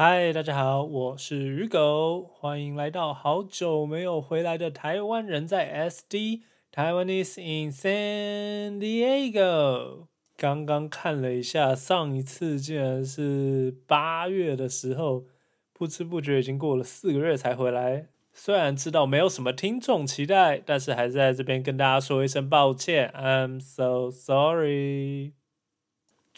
嗨，大家好，我是鱼狗，欢迎来到好久没有回来的台湾人在 SD Taiwanese in San Diego。刚刚看了一下，上一次竟然是八月的时候，不知不觉已经过了四个月才回来。虽然知道没有什么听众期待，但是还是在这边跟大家说一声抱歉，I'm so sorry。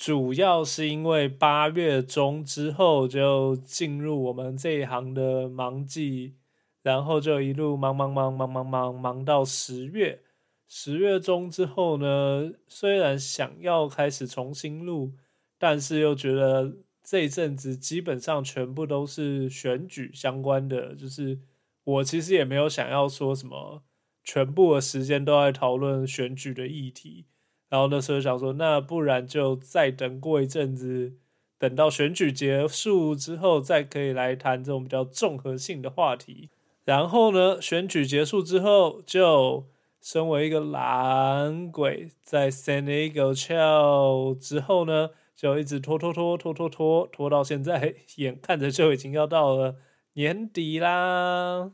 主要是因为八月中之后就进入我们这一行的忙季，然后就一路忙忙忙忙忙忙忙到十月。十月中之后呢，虽然想要开始重新录，但是又觉得这一阵子基本上全部都是选举相关的，就是我其实也没有想要说什么全部的时间都在讨论选举的议题。然后那时候想说，那不然就再等过一阵子，等到选举结束之后，再可以来谈这种比较综合性的话题。然后呢，选举结束之后，就身为一个懒鬼，在 San Diego chill 之后呢，就一直拖拖拖拖拖拖拖到现在，眼看着就已经要到了年底啦。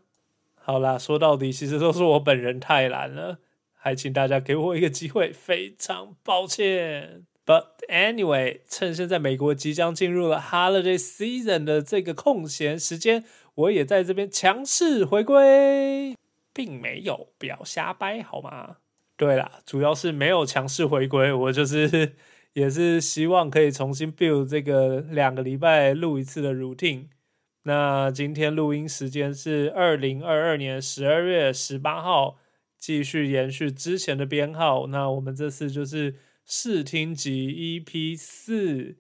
好啦，说到底，其实都是我本人太懒了。还请大家给我一个机会，非常抱歉。But anyway，趁现在美国即将进入了 Holiday Season 的这个空闲时间，我也在这边强势回归，并没有不要瞎掰好吗？对啦，主要是没有强势回归，我就是也是希望可以重新 build 这个两个礼拜录一次的 routine。那今天录音时间是二零二二年十二月十八号。继续延续之前的编号，那我们这次就是试听集 EP 四。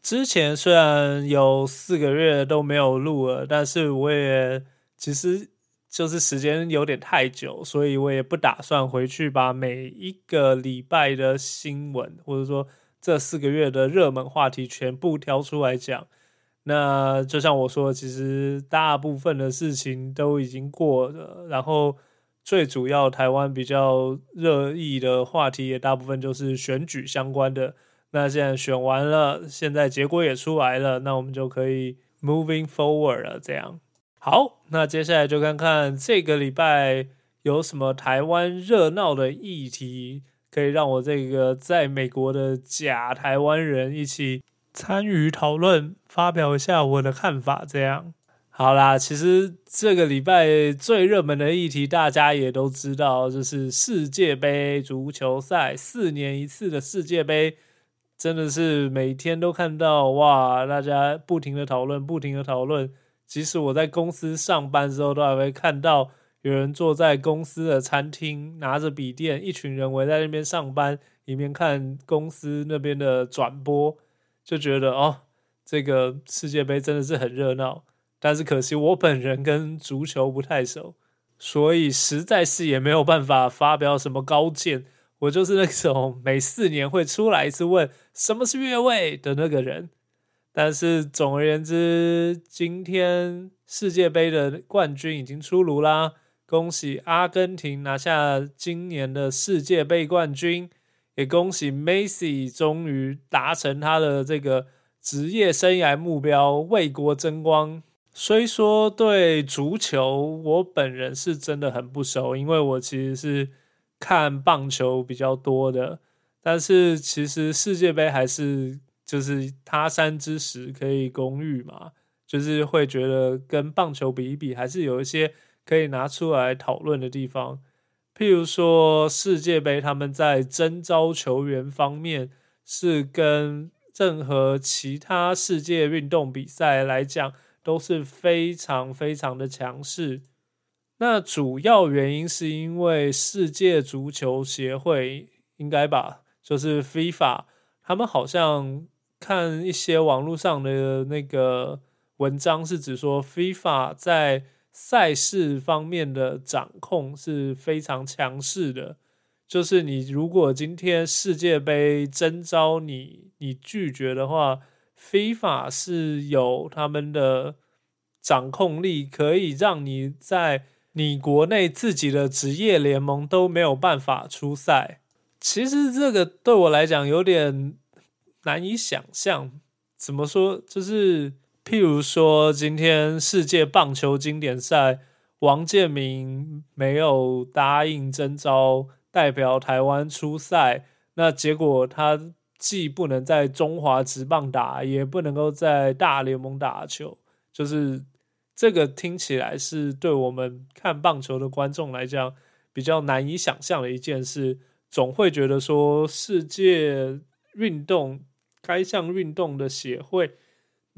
之前虽然有四个月都没有录了，但是我也其实就是时间有点太久，所以我也不打算回去把每一个礼拜的新闻，或者说这四个月的热门话题全部挑出来讲。那就像我说，其实大部分的事情都已经过了，然后。最主要台湾比较热议的话题也大部分就是选举相关的。那现在选完了，现在结果也出来了，那我们就可以 moving forward 了。这样好，那接下来就看看这个礼拜有什么台湾热闹的议题，可以让我这个在美国的假台湾人一起参与讨论，发表一下我的看法。这样。好啦，其实这个礼拜最热门的议题，大家也都知道，就是世界杯足球赛，四年一次的世界杯，真的是每天都看到哇，大家不停的讨论，不停的讨论。即使我在公司上班之后，都还会看到有人坐在公司的餐厅，拿着笔电，一群人围在那边上班，一边看公司那边的转播，就觉得哦，这个世界杯真的是很热闹。但是可惜我本人跟足球不太熟，所以实在是也没有办法发表什么高见。我就是那种 每四年会出来一次问什么是越位的那个人。但是总而言之，今天世界杯的冠军已经出炉啦！恭喜阿根廷拿下今年的世界杯冠军，也恭喜梅西终于达成他的这个职业生涯目标，为国争光。虽说对足球，我本人是真的很不熟，因为我其实是看棒球比较多的。但是其实世界杯还是就是他山之石可以攻玉嘛，就是会觉得跟棒球比一比，还是有一些可以拿出来讨论的地方。譬如说世界杯，他们在征招球员方面是跟任何其他世界运动比赛来讲。都是非常非常的强势。那主要原因是因为世界足球协会应该吧，就是 FIFA，他们好像看一些网络上的那个文章，是指说 FIFA 在赛事方面的掌控是非常强势的。就是你如果今天世界杯征召你，你拒绝的话。非法是有他们的掌控力，可以让你在你国内自己的职业联盟都没有办法出赛。其实这个对我来讲有点难以想象。怎么说？就是譬如说，今天世界棒球经典赛，王建民没有答应征召代表台湾出赛，那结果他既不能在中华职棒打，也不能够在大联盟打球，就是这个听起来是对我们看棒球的观众来讲比较难以想象的一件事，总会觉得说世界运动该项运动的协会。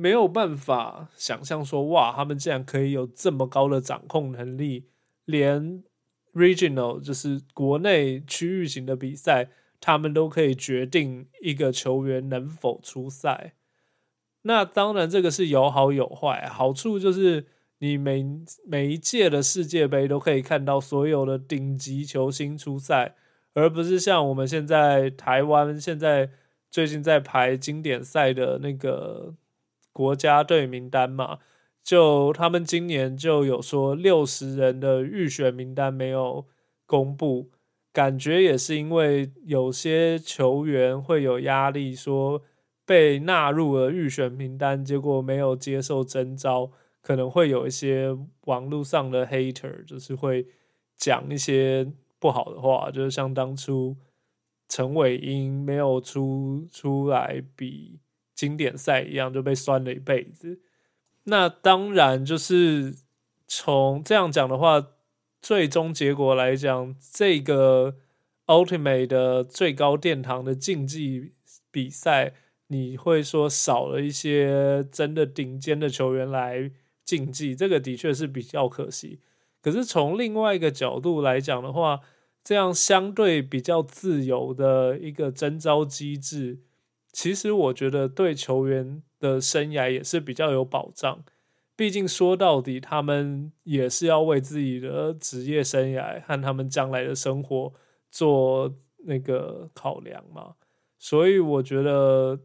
没有办法想象说，哇，他们竟然可以有这么高的掌控能力，连 regional 就是国内区域型的比赛，他们都可以决定一个球员能否出赛。那当然，这个是有好有坏。好处就是你每每一届的世界杯都可以看到所有的顶级球星出赛，而不是像我们现在台湾现在最近在排经典赛的那个。国家队名单嘛，就他们今年就有说六十人的预选名单没有公布，感觉也是因为有些球员会有压力，说被纳入了预选名单，结果没有接受征召，可能会有一些网络上的 hater，就是会讲一些不好的话，就是像当初陈伟英没有出出来比。经典赛一样就被酸了一辈子。那当然就是从这样讲的话，最终结果来讲，这个 Ultimate 的最高殿堂的竞技比赛，你会说少了一些真的顶尖的球员来竞技，这个的确是比较可惜。可是从另外一个角度来讲的话，这样相对比较自由的一个征招机制。其实我觉得对球员的生涯也是比较有保障，毕竟说到底，他们也是要为自己的职业生涯和他们将来的生活做那个考量嘛。所以我觉得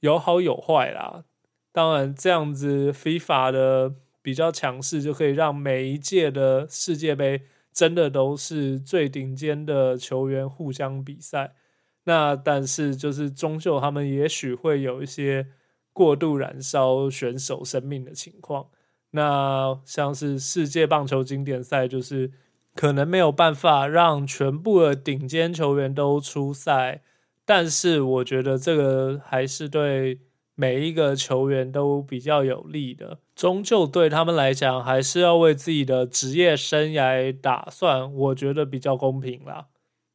有好有坏啦。当然，这样子 FIFA 的比较强势，就可以让每一届的世界杯真的都是最顶尖的球员互相比赛。那但是就是终究他们也许会有一些过度燃烧选手生命的情况。那像是世界棒球经典赛，就是可能没有办法让全部的顶尖球员都出赛，但是我觉得这个还是对每一个球员都比较有利的。终究对他们来讲，还是要为自己的职业生涯打算，我觉得比较公平啦。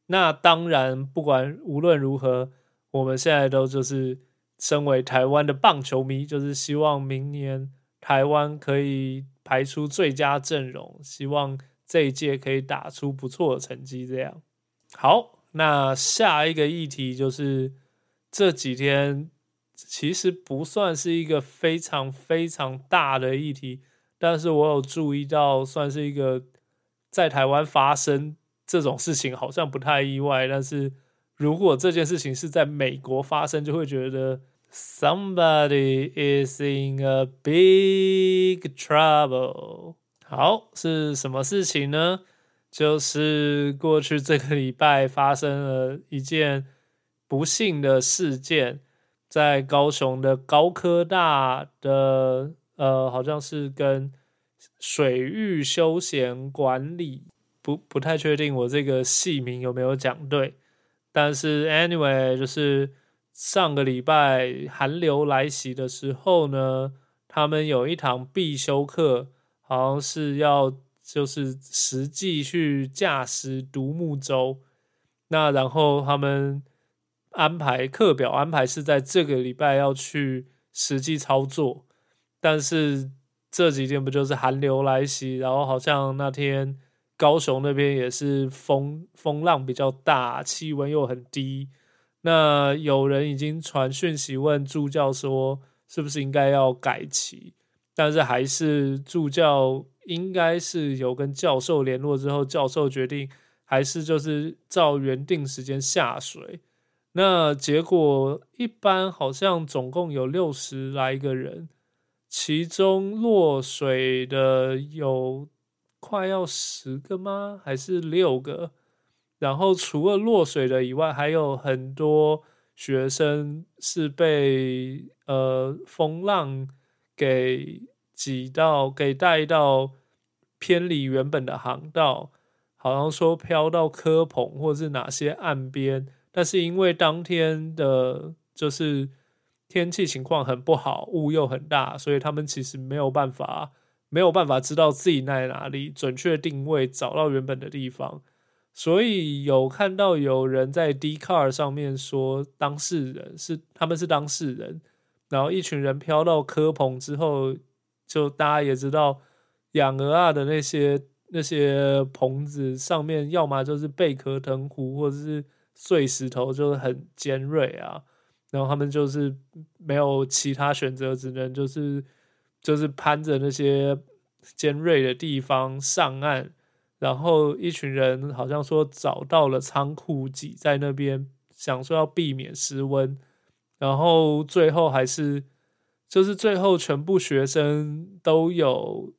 那当然，不管无论如何，我们现在都就是身为台湾的棒球迷，就是希望明年台湾可以排出最佳阵容，希望这一届可以打出不错的成绩。这样好，那下一个议题就是这几天其实不算是一个非常非常大的议题，但是我有注意到，算是一个在台湾发生。这种事情好像不太意外，但是如果这件事情是在美国发生，就会觉得 somebody is in a big trouble。好，是什么事情呢？就是过去这个礼拜发生了一件不幸的事件，在高雄的高科大的呃，好像是跟水域休闲管理。不不太确定我这个戏名有没有讲对，但是 anyway 就是上个礼拜寒流来袭的时候呢，他们有一堂必修课，好像是要就是实际去驾驶独木舟，那然后他们安排课表安排是在这个礼拜要去实际操作，但是这几天不就是寒流来袭，然后好像那天。高雄那边也是风风浪比较大，气温又很低。那有人已经传讯息问助教说，是不是应该要改期？但是还是助教应该是有跟教授联络之后，教授决定还是就是照原定时间下水。那结果一般好像总共有六十来个人，其中落水的有。快要十个吗？还是六个？然后除了落水的以外，还有很多学生是被呃风浪给挤到给带到偏离原本的航道，好像说飘到科棚或是哪些岸边，但是因为当天的就是天气情况很不好，雾又很大，所以他们其实没有办法没有办法知道自己在哪里，准确定位找到原本的地方。所以有看到有人在 D car 上面说，当事人是他们是当事人，然后一群人飘到科棚之后，就大家也知道养鹅啊的那些那些棚子上面，要么就是贝壳藤壶，或者是碎石头，就是很尖锐啊，然后他们就是没有其他选择，只能就是就是攀着那些尖锐的地方上岸。然后一群人好像说找到了仓库，挤在那边，想说要避免失温。然后最后还是，就是最后全部学生都有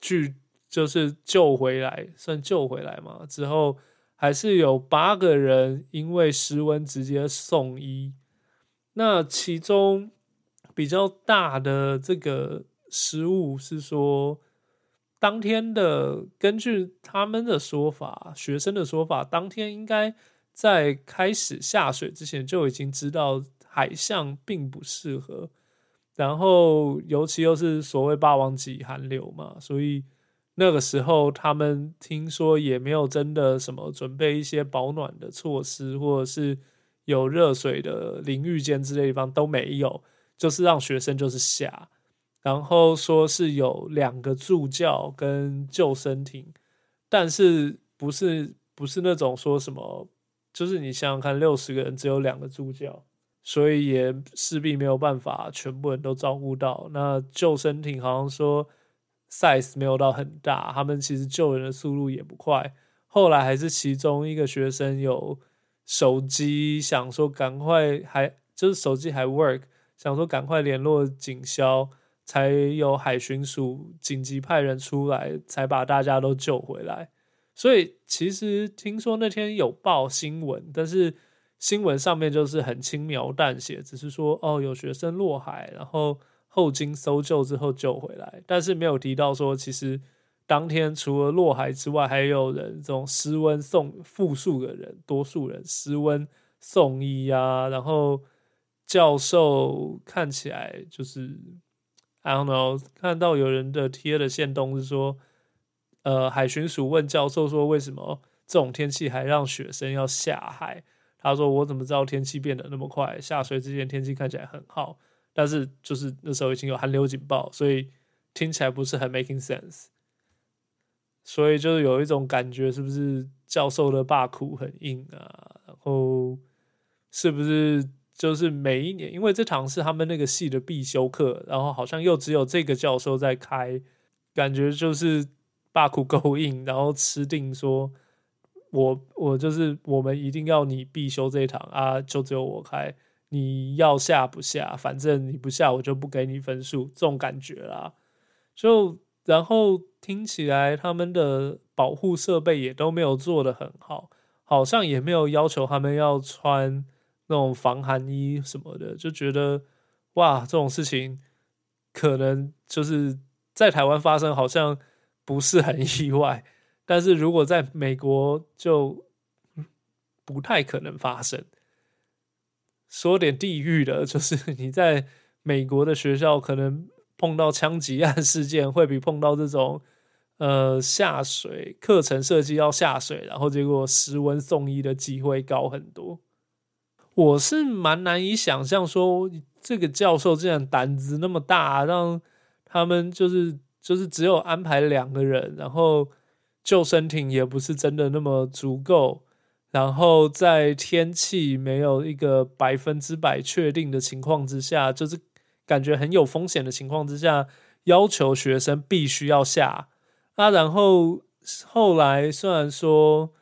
去，就是救回来，算救回来嘛。之后还是有八个人因为失温直接送医。那其中比较大的这个失误是说。当天的根据他们的说法，学生的说法，当天应该在开始下水之前就已经知道海象并不适合，然后尤其又是所谓霸王级寒流嘛，所以那个时候他们听说也没有真的什么准备一些保暖的措施，或者是有热水的淋浴间之类地方都没有，就是让学生就是下。然后说是有两个助教跟救生艇，但是不是不是那种说什么，就是你想想看，六十个人只有两个助教，所以也势必没有办法全部人都照顾到。那救生艇好像说 size 没有到很大，他们其实救人的速度也不快。后来还是其中一个学生有手机，想说赶快还就是手机还 work，想说赶快联络警消。才有海巡署紧急派人出来，才把大家都救回来。所以其实听说那天有报新闻，但是新闻上面就是很轻描淡写，只是说哦有学生落海，然后后经搜救之后救回来，但是没有提到说其实当天除了落海之外，还有人这种失温送复数的人，多数人失温送医啊，然后教授看起来就是。I don't know，看到有人的贴的线动是说，呃，海巡署问教授说，为什么这种天气还让学生要下海？他说，我怎么知道天气变得那么快？下水之前天气看起来很好，但是就是那时候已经有寒流警报，所以听起来不是很 making sense。所以就是有一种感觉，是不是教授的霸苦很硬啊？然后是不是？就是每一年，因为这堂是他们那个系的必修课，然后好像又只有这个教授在开，感觉就是霸苦够硬，然后吃定说，我我就是我们一定要你必修这一堂啊，就只有我开，你要下不下，反正你不下我就不给你分数，这种感觉啦。就然后听起来他们的保护设备也都没有做的很好，好像也没有要求他们要穿。那种防寒衣什么的，就觉得哇，这种事情可能就是在台湾发生，好像不是很意外。但是如果在美国，就不太可能发生。说点地狱的，就是你在美国的学校，可能碰到枪击案事件，会比碰到这种呃下水课程设计要下水，然后结果失温送医的机会高很多。我是蛮难以想象，说这个教授竟然胆子那么大，让他们就是就是只有安排两个人，然后救生艇也不是真的那么足够，然后在天气没有一个百分之百确定的情况之下，就是感觉很有风险的情况之下，要求学生必须要下啊，然后后来虽然说。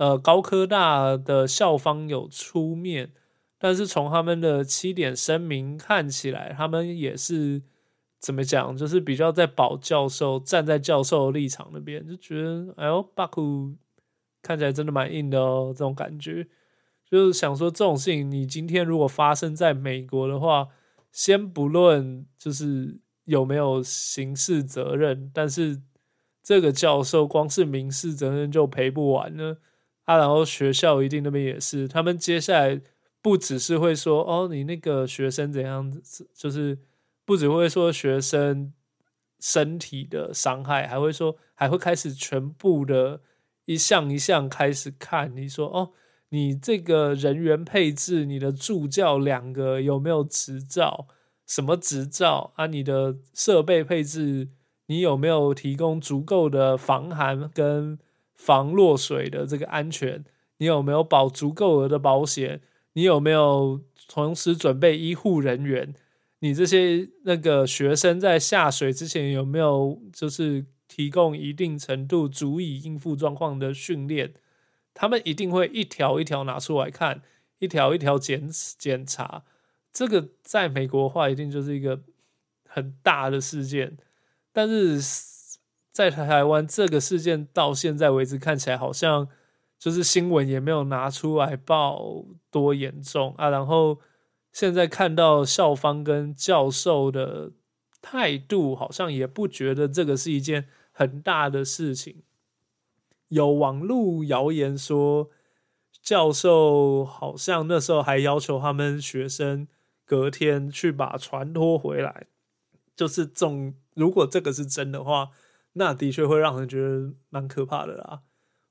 呃，高科大的校方有出面，但是从他们的七点声明看起来，他们也是怎么讲，就是比较在保教授，站在教授的立场那边，就觉得哎呦，巴库看起来真的蛮硬的哦，这种感觉，就是想说这种事情，你今天如果发生在美国的话，先不论就是有没有刑事责任，但是这个教授光是民事责任就赔不完呢。啊，然后学校一定那边也是，他们接下来不只是会说哦，你那个学生怎样，就是不只会说学生身体的伤害，还会说还会开始全部的一项一项开始看，你说哦，你这个人员配置，你的助教两个有没有执照？什么执照啊？你的设备配置，你有没有提供足够的防寒跟防落水的这个安全？你有没有保足够额的保险？你有没有同时准备医护人员？你这些那个学生在下水之前有没有就是提供一定程度足以应付状况的训练？他们一定会一条一条拿出来看，一条一条检检查。这个在美国的话一定就是一个很大的事件，但是在台湾这个事件到现在为止看起来好像就是新闻也没有拿出来报多严重啊。然后现在看到校方跟教授的态度，好像也不觉得这个是一件很大的事情。有网络谣言说，教授好像那时候还要求他们学生。隔天去把船拖回来，就是总。如果这个是真的话，那的确会让人觉得蛮可怕的啦。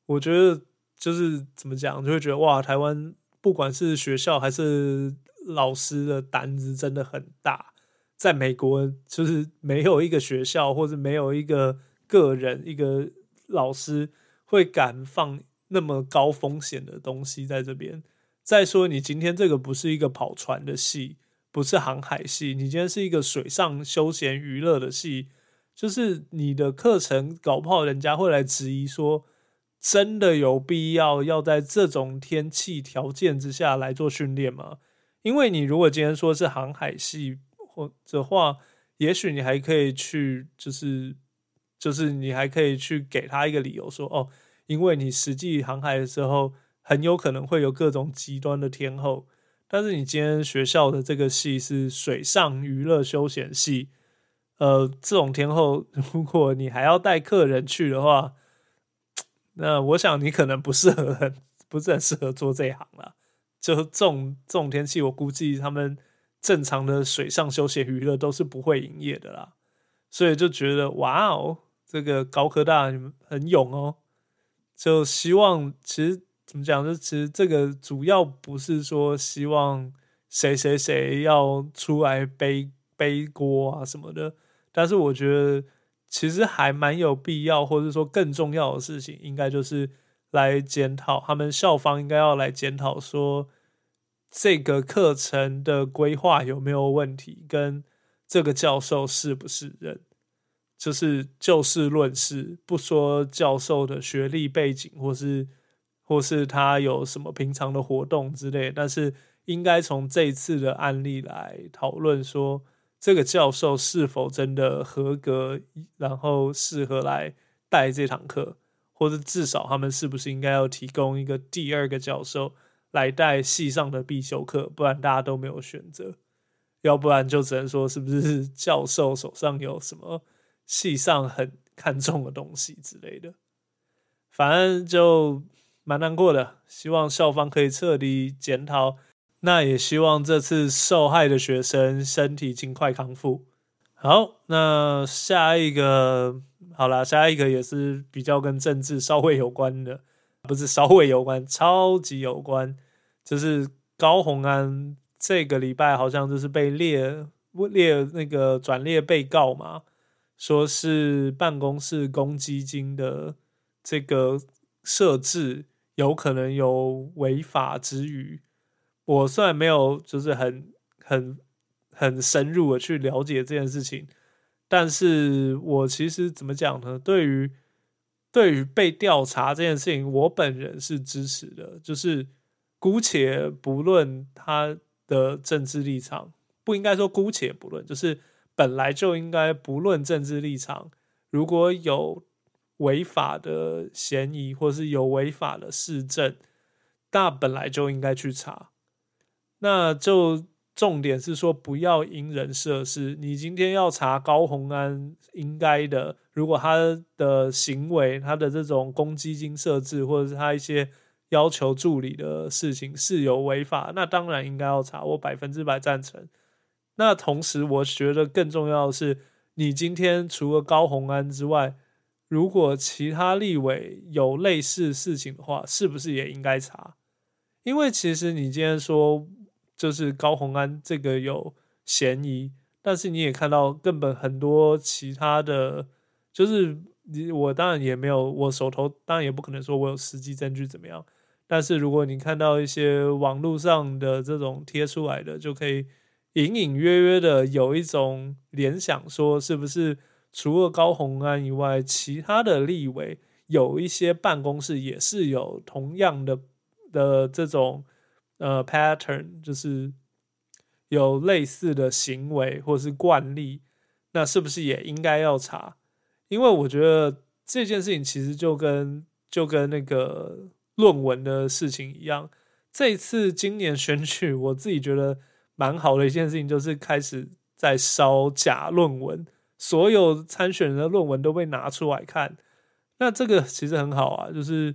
我觉得就是怎么讲，就会觉得哇，台湾不管是学校还是老师的胆子真的很大。在美国，就是没有一个学校或者没有一个个人、一个老师会敢放那么高风险的东西在这边。再说，你今天这个不是一个跑船的戏。不是航海戏，你今天是一个水上休闲娱乐的戏，就是你的课程搞不好，人家会来质疑说，真的有必要要在这种天气条件之下来做训练吗？因为你如果今天说是航海系或的话，也许你还可以去，就是就是你还可以去给他一个理由说，哦，因为你实际航海的时候，很有可能会有各种极端的天候。但是你今天学校的这个系是水上娱乐休闲系，呃，这种天后，如果你还要带客人去的话，那我想你可能不适合，不是很适合做这一行了。就这种这种天气，我估计他们正常的水上休闲娱乐都是不会营业的啦。所以就觉得，哇哦，这个高科大你们很勇哦，就希望其实。怎么讲？就其实这个主要不是说希望谁谁谁要出来背背锅啊什么的，但是我觉得其实还蛮有必要，或者说更重要的事情，应该就是来检讨他们校方应该要来检讨说这个课程的规划有没有问题，跟这个教授是不是人，就是就事论事，不说教授的学历背景或是。或是他有什么平常的活动之类，但是应该从这次的案例来讨论，说这个教授是否真的合格，然后适合来带这堂课，或者至少他们是不是应该要提供一个第二个教授来带系上的必修课，不然大家都没有选择，要不然就只能说是不是 教授手上有什么系上很看重的东西之类的，反正就。蛮难过的，希望校方可以彻底检讨。那也希望这次受害的学生身体尽快康复。好，那下一个，好了，下一个也是比较跟政治稍微有关的，不是稍微有关，超级有关。就是高红安这个礼拜好像就是被列列那个转列被告嘛，说是办公室公积金的这个设置。有可能有违法之余，我虽然没有就是很很很深入的去了解这件事情，但是我其实怎么讲呢？对于对于被调查这件事情，我本人是支持的。就是姑且不论他的政治立场，不应该说姑且不论，就是本来就应该不论政治立场，如果有。违法的嫌疑，或是有违法的市政，那本来就应该去查。那就重点是说不要因人设事。你今天要查高红安，应该的，如果他的行为、他的这种公积金设置，或者是他一些要求助理的事情是有违法，那当然应该要查，我百分之百赞成。那同时，我觉得更重要的是，你今天除了高红安之外，如果其他立委有类似事情的话，是不是也应该查？因为其实你今天说就是高红安这个有嫌疑，但是你也看到根本很多其他的，就是你我当然也没有，我手头当然也不可能说我有实际证据怎么样。但是如果你看到一些网络上的这种贴出来的，就可以。隐隐约约的有一种联想，说是不是除了高鸿安以外，其他的立委有一些办公室也是有同样的的这种呃 pattern，就是有类似的行为或是惯例，那是不是也应该要查？因为我觉得这件事情其实就跟就跟那个论文的事情一样，这次今年选举，我自己觉得。蛮好的一件事情，就是开始在烧假论文，所有参选人的论文都被拿出来看。那这个其实很好啊，就是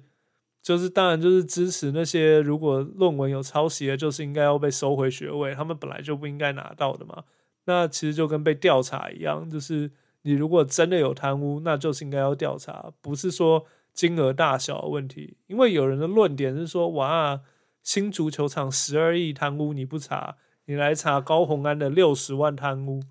就是当然就是支持那些如果论文有抄袭的，就是应该要被收回学位，他们本来就不应该拿到的嘛。那其实就跟被调查一样，就是你如果真的有贪污，那就是应该要调查，不是说金额大小的问题。因为有人的论点是说，哇，新足球场十二亿贪污你不查？你来查高红安的六十万贪污，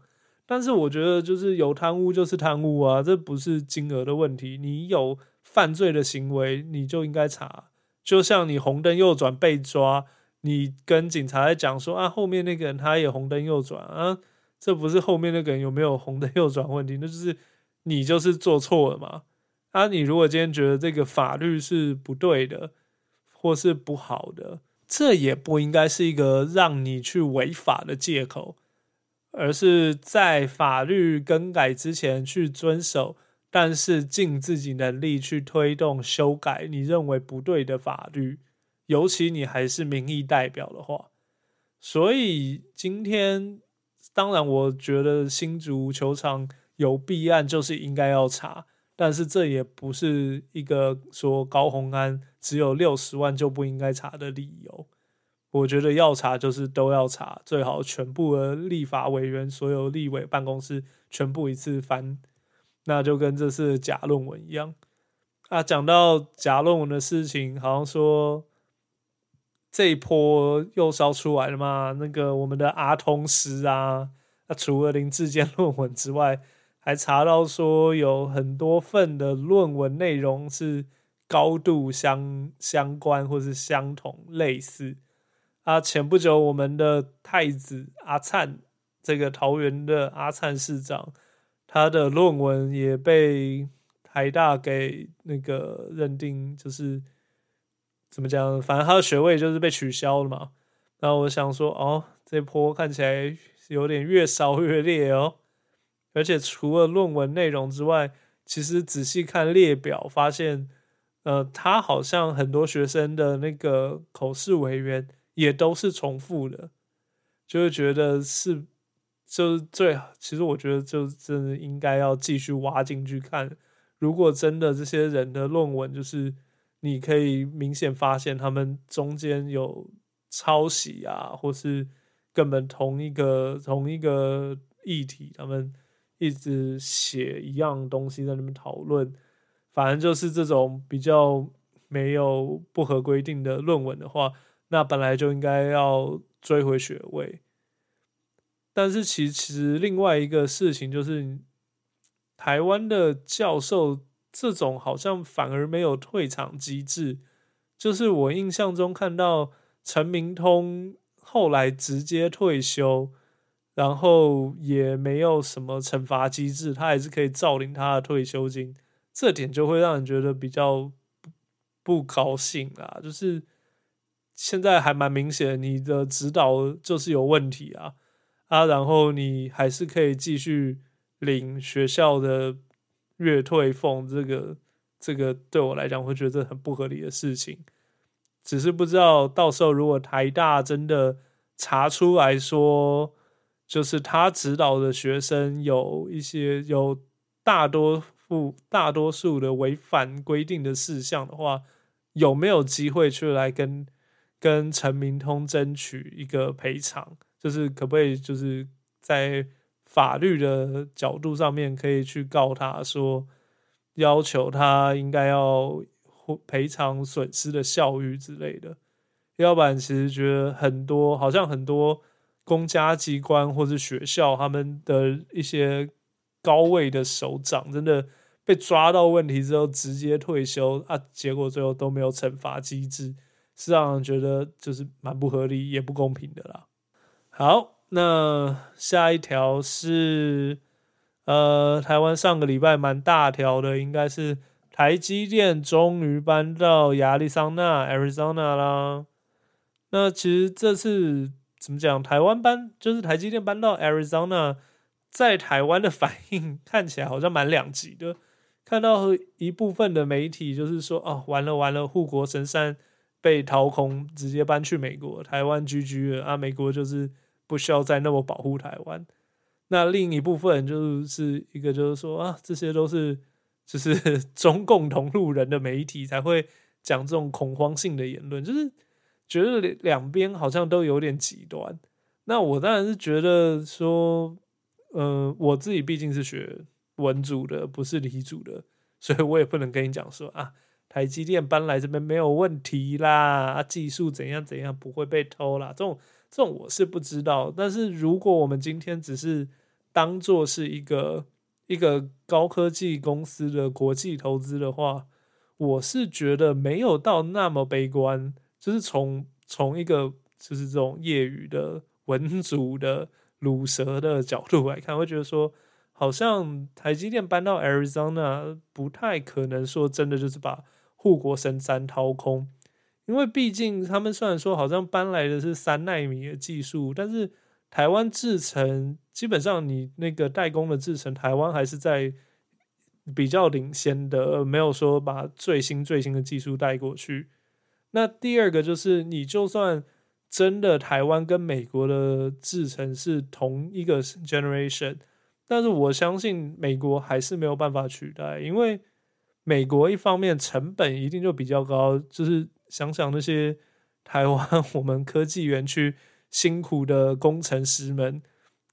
但是我觉得就是有贪污就是贪污啊，这不是金额的问题。你有犯罪的行为，你就应该查。就像你红灯右转被抓，你跟警察在讲说啊，后面那个人他也红灯右转啊，这不是后面那个人有没有红灯右转问题，那就是你就是做错了嘛。啊，你如果今天觉得这个法律是不对的，或是不好的。这也不应该是一个让你去违法的借口，而是在法律更改之前去遵守，但是尽自己能力去推动修改你认为不对的法律，尤其你还是民意代表的话。所以今天，当然我觉得新足球场有弊案就是应该要查。但是这也不是一个说高红安只有六十万就不应该查的理由。我觉得要查就是都要查，最好全部的立法委员、所有立委办公室全部一次翻，那就跟这次假论文一样。啊，讲到假论文的事情，好像说这一波又烧出来了嘛？那个我们的阿通师啊，那除了林志坚论文之外。还查到说有很多份的论文内容是高度相相关或是相同类似啊。前不久我们的太子阿灿，这个桃园的阿灿市长，他的论文也被台大给那个认定就是怎么讲，反正他的学位就是被取消了嘛。然后我想说，哦，这波看起来有点越烧越烈哦。而且除了论文内容之外，其实仔细看列表，发现，呃，他好像很多学生的那个口试委员也都是重复的，就会觉得是，就是最，其实我觉得就真的应该要继续挖进去看，如果真的这些人的论文，就是你可以明显发现他们中间有抄袭啊，或是根本同一个同一个议题，他们。一直写一样东西在那边讨论，反正就是这种比较没有不合规定的论文的话，那本来就应该要追回学位。但是其实另外一个事情就是，台湾的教授这种好像反而没有退场机制，就是我印象中看到陈明通后来直接退休。然后也没有什么惩罚机制，他还是可以照领他的退休金，这点就会让人觉得比较不高兴啊。就是现在还蛮明显，你的指导就是有问题啊啊，然后你还是可以继续领学校的月退俸，这个这个对我来讲会觉得很不合理的事情。只是不知道到时候如果台大真的。查出来说，就是他指导的学生有一些有大多数大多数的违反规定的事项的话，有没有机会去来跟跟陈明通争取一个赔偿？就是可不可以就是在法律的角度上面可以去告他说，要求他应该要赔偿损失的效益之类的？要不然，其实觉得很多，好像很多公家机关或是学校，他们的一些高位的首长，真的被抓到问题之后直接退休啊，结果最后都没有惩罚机制，是让人觉得就是蛮不合理也不公平的啦。好，那下一条是，呃，台湾上个礼拜蛮大条的，应该是台积电终于搬到亚利桑那 （Arizona） 啦。那其实这次怎么讲？台湾搬就是台积电搬到 Arizona，在台湾的反应看起来好像蛮两极的。看到一部分的媒体就是说，哦，完了完了，护国神山被掏空，直接搬去美国，台湾居居了啊！美国就是不需要再那么保护台湾。那另一部分就是一个就是说啊，这些都是就是 中共同路人的媒体才会讲这种恐慌性的言论，就是。觉得两边好像都有点极端，那我当然是觉得说，呃，我自己毕竟是学文组的，不是理组的，所以我也不能跟你讲说啊，台积电搬来这边没有问题啦，啊，技术怎样怎样不会被偷啦，这种这种我是不知道。但是如果我们今天只是当做是一个一个高科技公司的国际投资的话，我是觉得没有到那么悲观。就是从从一个就是这种业余的文组的卤蛇的角度来看，会觉得说，好像台积电搬到 Arizona 不太可能说真的就是把护国神山掏空，因为毕竟他们虽然说好像搬来的是三纳米的技术，但是台湾制程基本上你那个代工的制程，台湾还是在比较领先的，没有说把最新最新的技术带过去。那第二个就是，你就算真的台湾跟美国的制程是同一个 generation，但是我相信美国还是没有办法取代，因为美国一方面成本一定就比较高，就是想想那些台湾 我们科技园区辛苦的工程师们，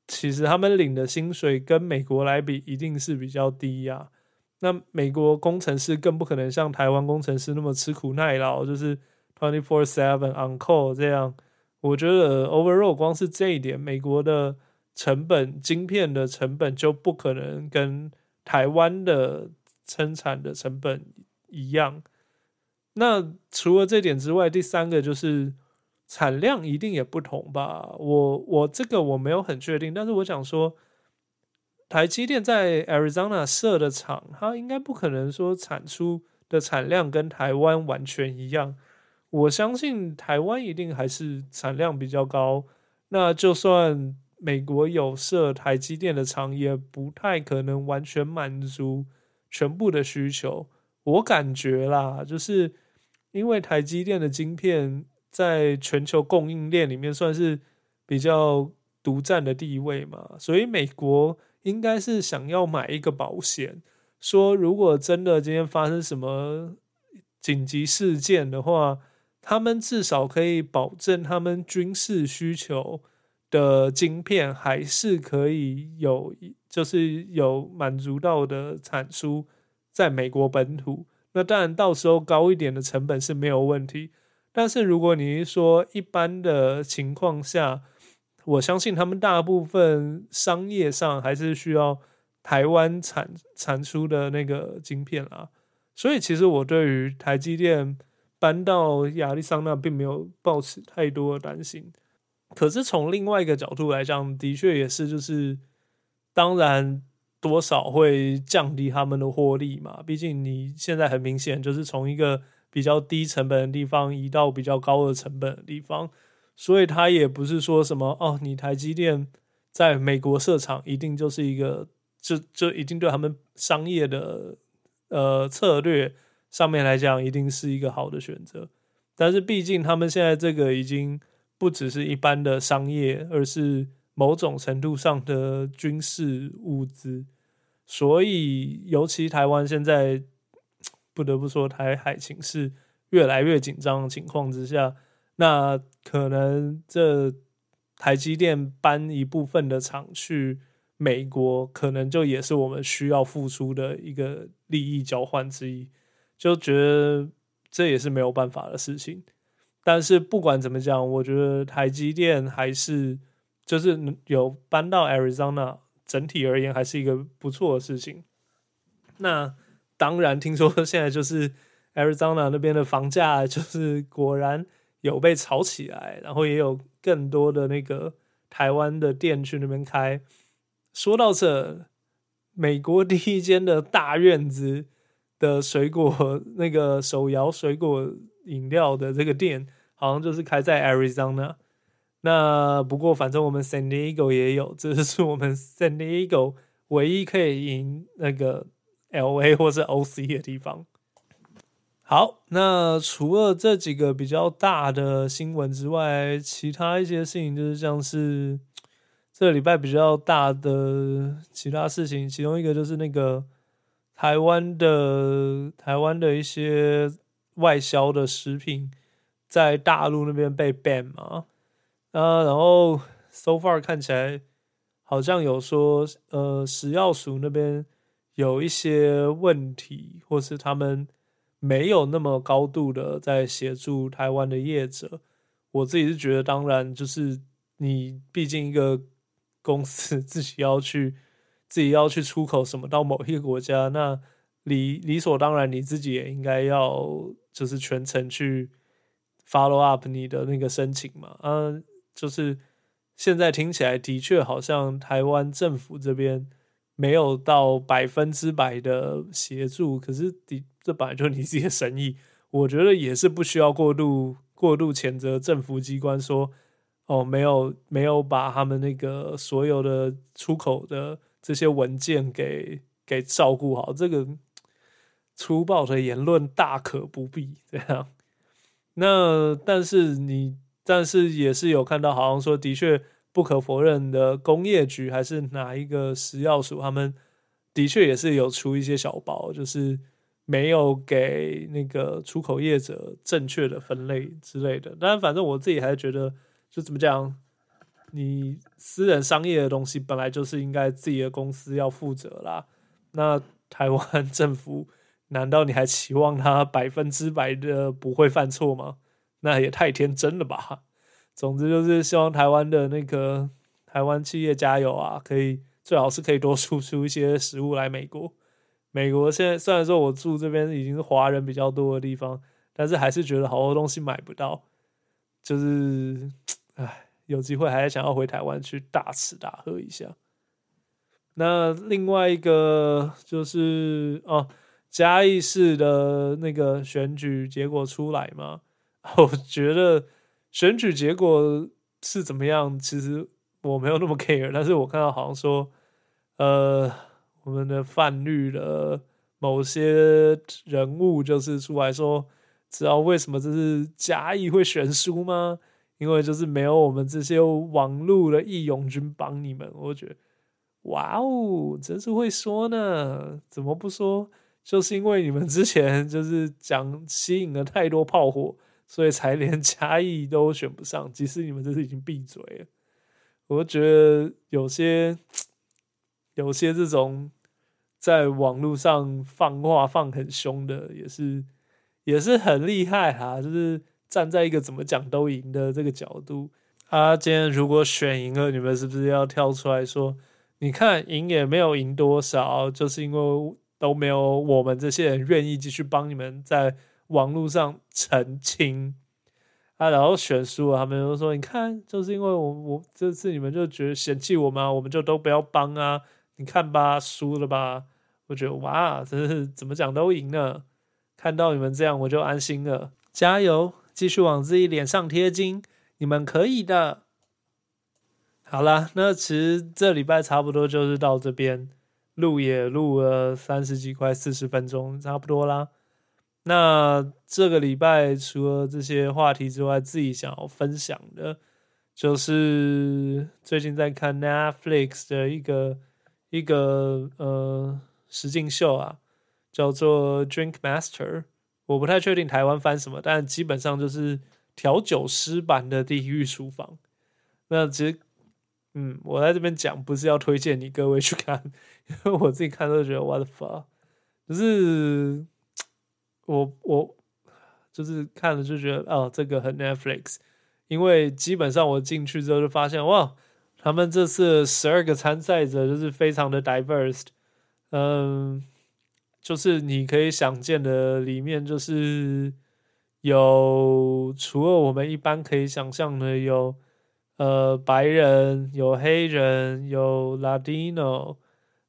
其实他们领的薪水跟美国来比一定是比较低呀。那美国工程师更不可能像台湾工程师那么吃苦耐劳，就是 twenty four seven on call 这样。我觉得 overall 光是这一点，美国的成本晶片的成本就不可能跟台湾的生产的成本一样。那除了这点之外，第三个就是产量一定也不同吧？我我这个我没有很确定，但是我想说。台积电在 Arizona 设的厂，它应该不可能说产出的产量跟台湾完全一样。我相信台湾一定还是产量比较高。那就算美国有设台积电的厂，也不太可能完全满足全部的需求。我感觉啦，就是因为台积电的晶片在全球供应链里面算是比较独占的地位嘛，所以美国。应该是想要买一个保险，说如果真的今天发生什么紧急事件的话，他们至少可以保证他们军事需求的晶片还是可以有，就是有满足到的产出在美国本土。那当然到时候高一点的成本是没有问题，但是如果你说一般的情况下，我相信他们大部分商业上还是需要台湾产产出的那个晶片啦，所以其实我对于台积电搬到亚利桑那并没有抱持太多的担心。可是从另外一个角度来讲，的确也是，就是当然多少会降低他们的获利嘛。毕竟你现在很明显就是从一个比较低成本的地方移到比较高的成本的地方。所以他也不是说什么哦，你台积电在美国设厂一定就是一个，就就一定对他们商业的呃策略上面来讲，一定是一个好的选择。但是毕竟他们现在这个已经不只是一般的商业，而是某种程度上的军事物资。所以，尤其台湾现在不得不说，台海情势越来越紧张的情况之下，那可能这台积电搬一部分的厂去美国，可能就也是我们需要付出的一个利益交换之一。就觉得这也是没有办法的事情。但是不管怎么讲，我觉得台积电还是就是有搬到 Arizona。整体而言还是一个不错的事情。那当然，听说现在就是 Arizona 那边的房价就是果然有被炒起来，然后也有更多的那个台湾的店去那边开。说到这，美国第一间的大院子的水果那个手摇水果饮料的这个店，好像就是开在 Arizona。那不过，反正我们 San Diego 也有，这是我们 San Diego 唯一可以赢那个 LA 或者 OC 的地方。好，那除了这几个比较大的新闻之外，其他一些事情就是像是这礼拜比较大的其他事情，其中一个就是那个台湾的台湾的一些外销的食品在大陆那边被 ban 嘛。啊，然后 so far 看起来好像有说，呃，食药署那边有一些问题，或是他们没有那么高度的在协助台湾的业者。我自己是觉得，当然就是你毕竟一个公司自己要去自己要去出口什么到某一个国家，那理理所当然你自己也应该要就是全程去 follow up 你的那个申请嘛，嗯。就是现在听起来的确好像台湾政府这边没有到百分之百的协助，可是的这本来就是你自己的生意，我觉得也是不需要过度过度谴责政府机关说哦没有没有把他们那个所有的出口的这些文件给给照顾好，这个粗暴的言论大可不必这样。那但是你。但是也是有看到，好像说的确不可否认的，工业局还是哪一个食药署，他们的确也是有出一些小包，就是没有给那个出口业者正确的分类之类的。但反正我自己还是觉得，就怎么讲，你私人商业的东西本来就是应该自己的公司要负责啦。那台湾政府难道你还期望他百分之百的不会犯错吗？那也太天真了吧！总之就是希望台湾的那个台湾企业加油啊，可以最好是可以多输出一些食物来美国。美国现在虽然说我住这边已经是华人比较多的地方，但是还是觉得好多东西买不到，就是唉，有机会还是想要回台湾去大吃大喝一下。那另外一个就是哦，嘉义市的那个选举结果出来嘛。我觉得选举结果是怎么样，其实我没有那么 care。但是我看到好像说，呃，我们的泛绿的某些人物就是出来说，知道为什么这是嘉义会选输吗？因为就是没有我们这些网络的义勇军帮你们。我觉得，哇哦，真是会说呢！怎么不说？就是因为你们之前就是讲吸引了太多炮火。所以才连嘉义都选不上，即使你们这是已经闭嘴了。我觉得有些有些这种在网络上放话放很凶的，也是也是很厉害哈。就是站在一个怎么讲都赢的这个角度。啊，今天如果选赢了，你们是不是要跳出来说？你看赢也没有赢多少，就是因为都没有我们这些人愿意继续帮你们在。网络上澄清啊，然后选输了，他们就说：“你看，就是因为我我这次你们就觉得嫌弃我吗？我们就都不要帮啊！你看吧，输了吧？我觉得哇，真是怎么讲都赢了。看到你们这样，我就安心了。加油，继续往自己脸上贴金，你们可以的。好啦，那其实这礼拜差不多就是到这边，录也录了三十几块四十分钟，差不多啦。”那这个礼拜除了这些话题之外，自己想要分享的，就是最近在看 Netflix 的一个一个呃实境秀啊，叫做 Drink Master。我不太确定台湾翻什么，但基本上就是调酒师版的地狱厨房。那其实，嗯，我在这边讲不是要推荐你各位去看，因为我自己看都觉得 what the fuck，就是我我就是看了就觉得哦，这个很 Netflix，因为基本上我进去之后就发现哇，他们这次十二个参赛者就是非常的 diverse，嗯。就是你可以想见的里面，就是有除了我们一般可以想象的，有呃白人，有黑人，有 Latino，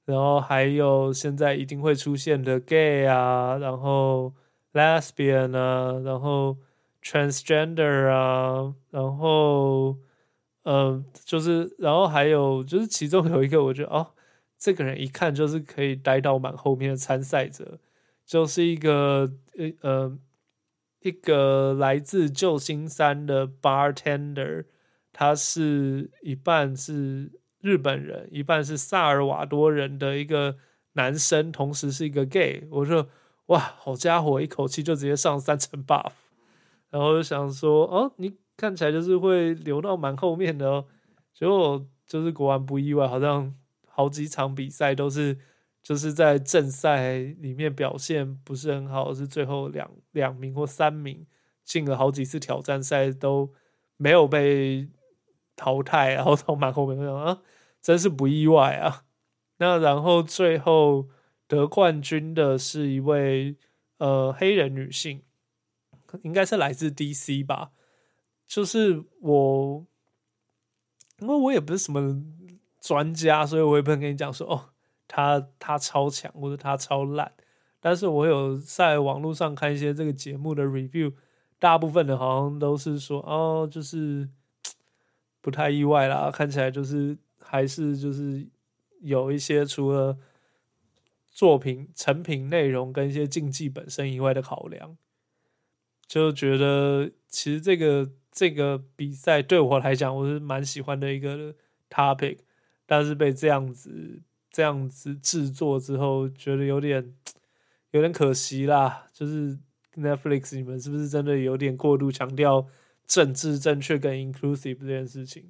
然后还有现在一定会出现的 gay 啊，然后 lesbian 啊，然后 transgender 啊，然后嗯，就是然后还有就是其中有一个，我觉得哦。这个人一看就是可以待到蛮后面的参赛者，就是一个呃呃一个来自旧金山的 bartender，他是一半是日本人，一半是萨尔瓦多人的一个男生，同时是一个 gay。我说哇，好家伙，一口气就直接上三层 buff，然后就想说哦，你看起来就是会留到蛮后面的哦，结果就是果然不意外，好像。好几场比赛都是就是在正赛里面表现不是很好，是最后两两名或三名进了好几次挑战赛都没有被淘汰，然后到蛮后面啊，真是不意外啊。那然后最后得冠军的是一位呃黑人女性，应该是来自 DC 吧？就是我，因为我也不是什么。专家，所以我也不能跟你讲说哦，他他超强或者他超烂。但是我有在网络上看一些这个节目的 review，大部分的好像都是说哦，就是不太意外啦，看起来就是还是就是有一些除了作品成品内容跟一些竞技本身以外的考量，就觉得其实这个这个比赛对我来讲，我是蛮喜欢的一个 topic。但是被这样子这样子制作之后，觉得有点有点可惜啦。就是 Netflix，你们是不是真的有点过度强调政治正确跟 inclusive 这件事情？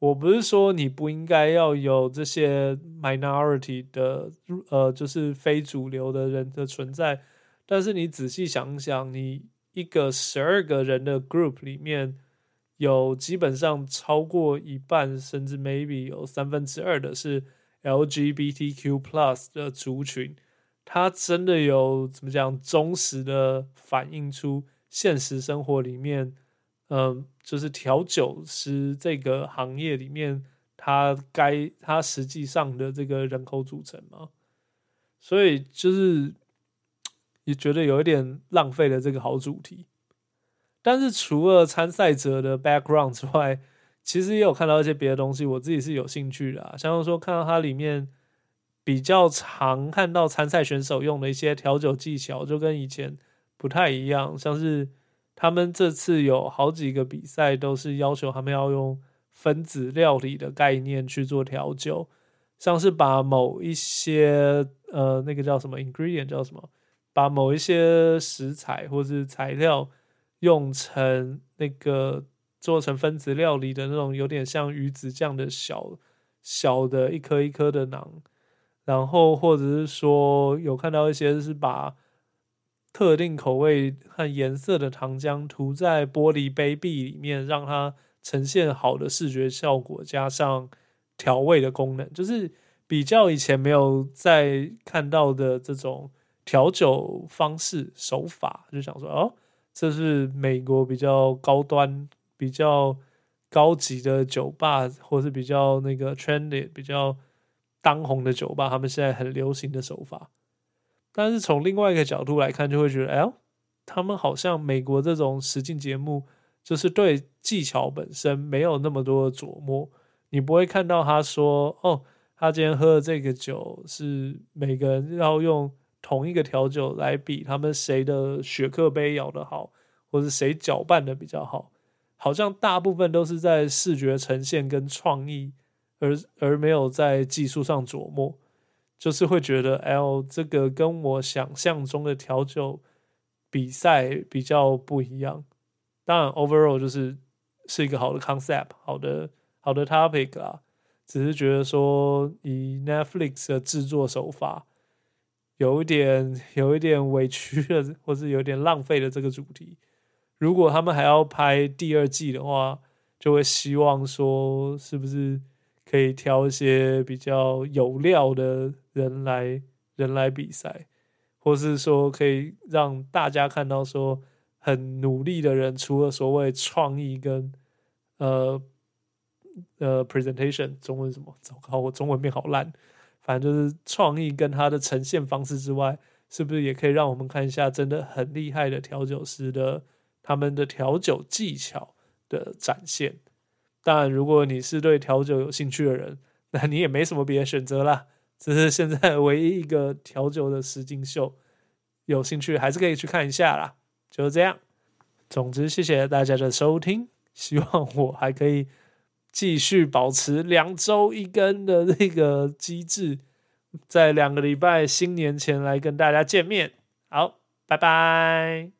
我不是说你不应该要有这些 minority 的呃，就是非主流的人的存在，但是你仔细想想，你一个十二个人的 group 里面。有基本上超过一半，甚至 maybe 有三分之二的是 LGBTQ plus 的族群，它真的有怎么讲忠实的反映出现实生活里面，嗯，就是调酒师这个行业里面，它该它实际上的这个人口组成吗？所以就是也觉得有一点浪费了这个好主题。但是除了参赛者的 background 之外，其实也有看到一些别的东西，我自己是有兴趣的。像是说看到它里面比较常看到参赛选手用的一些调酒技巧，就跟以前不太一样。像是他们这次有好几个比赛都是要求他们要用分子料理的概念去做调酒，像是把某一些呃那个叫什么 ingredient 叫什么，把某一些食材或是材料。用成那个做成分子料理的那种，有点像鱼子酱的小小的一颗一颗的囊，然后或者是说有看到一些是把特定口味和颜色的糖浆涂在玻璃杯壁里面，让它呈现好的视觉效果，加上调味的功能，就是比较以前没有在看到的这种调酒方式手法，就想说哦。这是美国比较高端、比较高级的酒吧，或是比较那个 trendy、比较当红的酒吧，他们现在很流行的手法。但是从另外一个角度来看，就会觉得，哎，他们好像美国这种实境节目，就是对技巧本身没有那么多琢磨。你不会看到他说，哦，他今天喝的这个酒是每个人要用。同一个调酒来比，他们谁的雪克杯摇的好，或者谁搅拌的比较好，好像大部分都是在视觉呈现跟创意，而而没有在技术上琢磨，就是会觉得，哎呦，这个跟我想象中的调酒比赛比较不一样。当然，overall 就是是一个好的 concept，好的好的 topic 啦。只是觉得说，以 Netflix 的制作手法，有一点有一点委屈了，或是有点浪费了这个主题。如果他们还要拍第二季的话，就会希望说，是不是可以挑一些比较有料的人来人来比赛，或是说可以让大家看到说很努力的人，除了所谓创意跟呃呃 presentation 中文什么糟糕，我中文变好烂，反正就是创意跟他的呈现方式之外，是不是也可以让我们看一下真的很厉害的调酒师的。他们的调酒技巧的展现，但，如果你是对调酒有兴趣的人，那你也没什么别的选择啦。这是现在唯一一个调酒的实景秀，有兴趣还是可以去看一下啦。就是这样，总之谢谢大家的收听，希望我还可以继续保持两周一更的那个机制，在两个礼拜新年前来跟大家见面。好，拜拜。